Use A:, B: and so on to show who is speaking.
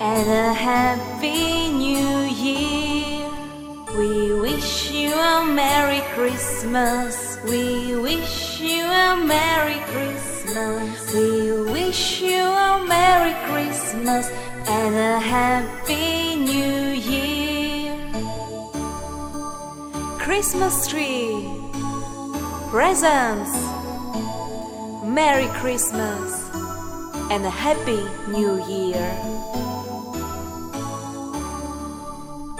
A: and a Happy New Year. We wish you a Merry Christmas. We wish you a Merry Christmas. We wish you a Merry Christmas and a Happy New Year. Christmas tree, presents, Merry Christmas, and a Happy New Year.